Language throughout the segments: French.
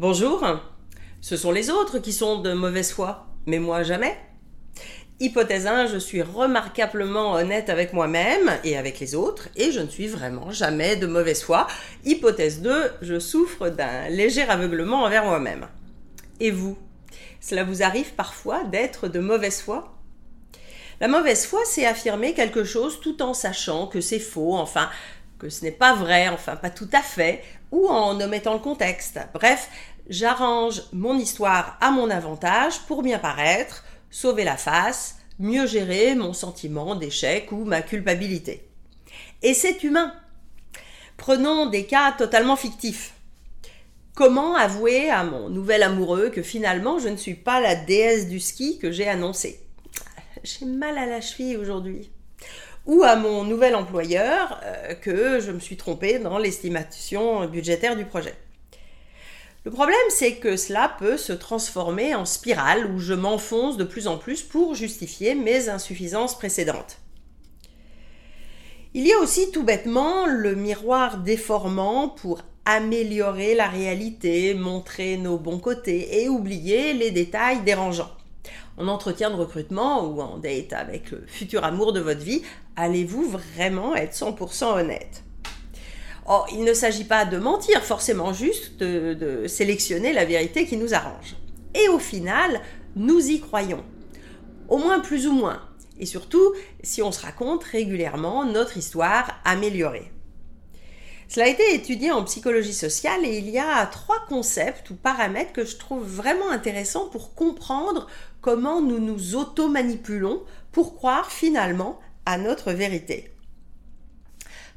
Bonjour, ce sont les autres qui sont de mauvaise foi, mais moi jamais. Hypothèse 1, je suis remarquablement honnête avec moi-même et avec les autres, et je ne suis vraiment jamais de mauvaise foi. Hypothèse 2, je souffre d'un léger aveuglement envers moi-même. Et vous? Cela vous arrive parfois d'être de mauvaise foi? La mauvaise foi, c'est affirmer quelque chose tout en sachant que c'est faux, enfin, que ce n'est pas vrai, enfin, pas tout à fait, ou en omettant le contexte. Bref, j'arrange mon histoire à mon avantage pour bien paraître, sauver la face, mieux gérer mon sentiment d'échec ou ma culpabilité. Et c'est humain. Prenons des cas totalement fictifs. Comment avouer à mon nouvel amoureux que finalement je ne suis pas la déesse du ski que j'ai annoncé? J'ai mal à la cheville aujourd'hui. Ou à mon nouvel employeur euh, que je me suis trompée dans l'estimation budgétaire du projet. Le problème, c'est que cela peut se transformer en spirale où je m'enfonce de plus en plus pour justifier mes insuffisances précédentes. Il y a aussi tout bêtement le miroir déformant pour améliorer la réalité, montrer nos bons côtés et oublier les détails dérangeants. En entretien de recrutement ou en date avec le futur amour de votre vie, allez-vous vraiment être 100% honnête? Oh, il ne s'agit pas de mentir, forcément juste de, sélectionner la vérité qui nous arrange. Et au final, nous y croyons. Au moins plus ou moins. Et surtout, si on se raconte régulièrement notre histoire améliorée. Cela a été étudié en psychologie sociale et il y a trois concepts ou paramètres que je trouve vraiment intéressants pour comprendre comment nous nous auto-manipulons pour croire finalement à notre vérité.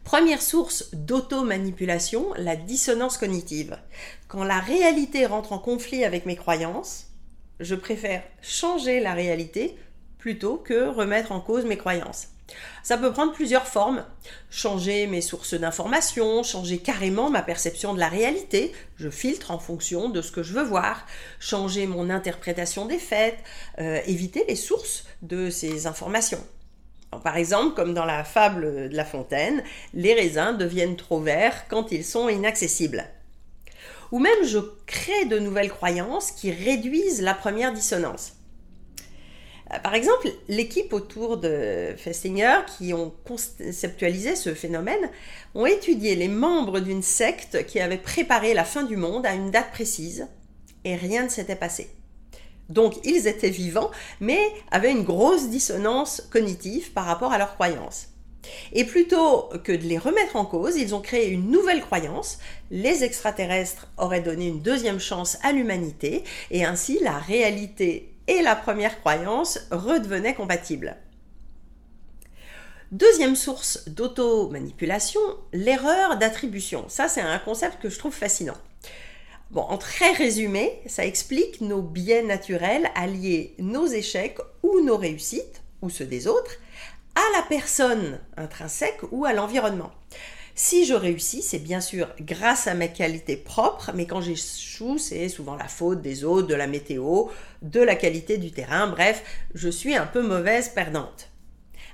Première source d'auto-manipulation, la dissonance cognitive. Quand la réalité rentre en conflit avec mes croyances, je préfère changer la réalité plutôt que remettre en cause mes croyances. Ça peut prendre plusieurs formes. Changer mes sources d'information, changer carrément ma perception de la réalité, je filtre en fonction de ce que je veux voir, changer mon interprétation des faits, euh, éviter les sources de ces informations. Par exemple, comme dans la fable de La Fontaine, les raisins deviennent trop verts quand ils sont inaccessibles. Ou même je crée de nouvelles croyances qui réduisent la première dissonance. Euh, par exemple, l'équipe autour de Festinger qui ont conceptualisé ce phénomène ont étudié les membres d'une secte qui avait préparé la fin du monde à une date précise et rien ne s'était passé. Donc ils étaient vivants, mais avaient une grosse dissonance cognitive par rapport à leurs croyances. Et plutôt que de les remettre en cause, ils ont créé une nouvelle croyance. Les extraterrestres auraient donné une deuxième chance à l'humanité, et ainsi la réalité et la première croyance redevenaient compatibles. Deuxième source d'auto-manipulation, l'erreur d'attribution. Ça, c'est un concept que je trouve fascinant. Bon, en très résumé, ça explique nos biais naturels à lier nos échecs ou nos réussites, ou ceux des autres, à la personne intrinsèque ou à l'environnement. Si je réussis, c'est bien sûr grâce à mes qualités propres, mais quand j'échoue, c'est souvent la faute des autres, de la météo, de la qualité du terrain, bref, je suis un peu mauvaise perdante.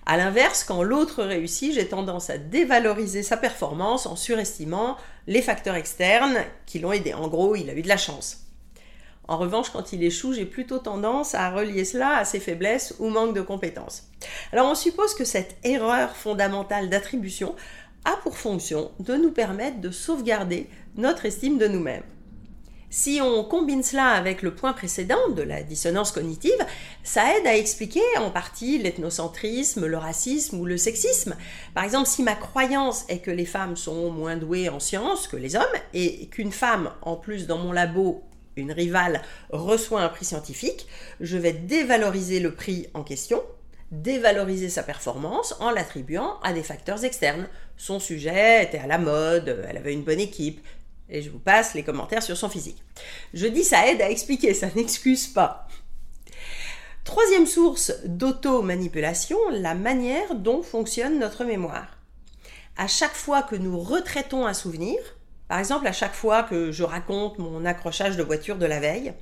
A l'inverse, quand l'autre réussit, j'ai tendance à dévaloriser sa performance en surestimant les facteurs externes qui l'ont aidé. En gros, il a eu de la chance. En revanche, quand il échoue, j'ai plutôt tendance à relier cela à ses faiblesses ou manque de compétences. Alors on suppose que cette erreur fondamentale d'attribution a pour fonction de nous permettre de sauvegarder notre estime de nous-mêmes. Si on combine cela avec le point précédent de la dissonance cognitive, ça aide à expliquer en partie l'ethnocentrisme, le racisme ou le sexisme. Par exemple, si ma croyance est que les femmes sont moins douées en sciences que les hommes et qu'une femme, en plus dans mon labo, une rivale, reçoit un prix scientifique, je vais dévaloriser le prix en question dévaloriser sa performance en l'attribuant à des facteurs externes. Son sujet était à la mode, elle avait une bonne équipe, et je vous passe les commentaires sur son physique. Je dis ça aide à expliquer, ça n'excuse pas. Troisième source d'auto-manipulation, la manière dont fonctionne notre mémoire. À chaque fois que nous retraitons un souvenir, par exemple à chaque fois que je raconte mon accrochage de voiture de la veille,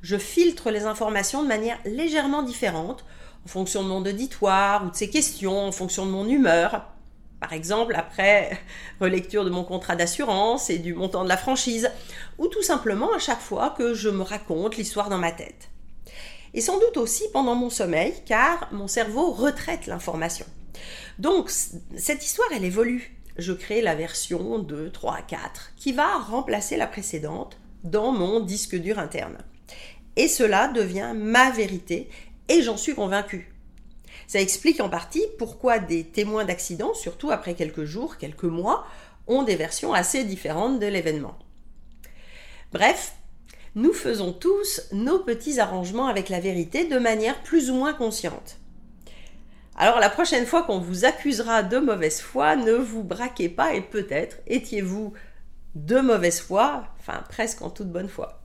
je filtre les informations de manière légèrement différente, en fonction de mon auditoire ou de ses questions, en fonction de mon humeur. Par exemple, après relecture de mon contrat d'assurance et du montant de la franchise, ou tout simplement à chaque fois que je me raconte l'histoire dans ma tête. Et sans doute aussi pendant mon sommeil, car mon cerveau retraite l'information. Donc, cette histoire, elle évolue. Je crée la version 2, 3, 4, qui va remplacer la précédente dans mon disque dur interne. Et cela devient ma vérité, et j'en suis convaincue. Ça explique en partie pourquoi des témoins d'accidents, surtout après quelques jours, quelques mois, ont des versions assez différentes de l'événement. Bref, nous faisons tous nos petits arrangements avec la vérité de manière plus ou moins consciente. Alors la prochaine fois qu'on vous accusera de mauvaise foi, ne vous braquez pas et peut-être étiez-vous de mauvaise foi, enfin presque en toute bonne foi.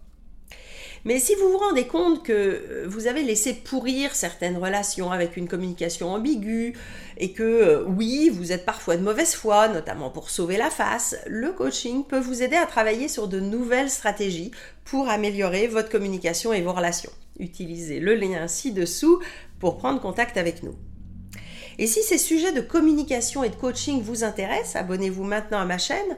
Mais si vous vous rendez compte que euh, vous avez laissé pourrir certaines relations avec une communication ambiguë et que euh, oui, vous êtes parfois de mauvaise foi, notamment pour sauver la face, le coaching peut vous aider à travailler sur de nouvelles stratégies pour améliorer votre communication et vos relations. Utilisez le lien ci-dessous pour prendre contact avec nous. Et si ces sujets de communication et de coaching vous intéressent, abonnez-vous maintenant à ma chaîne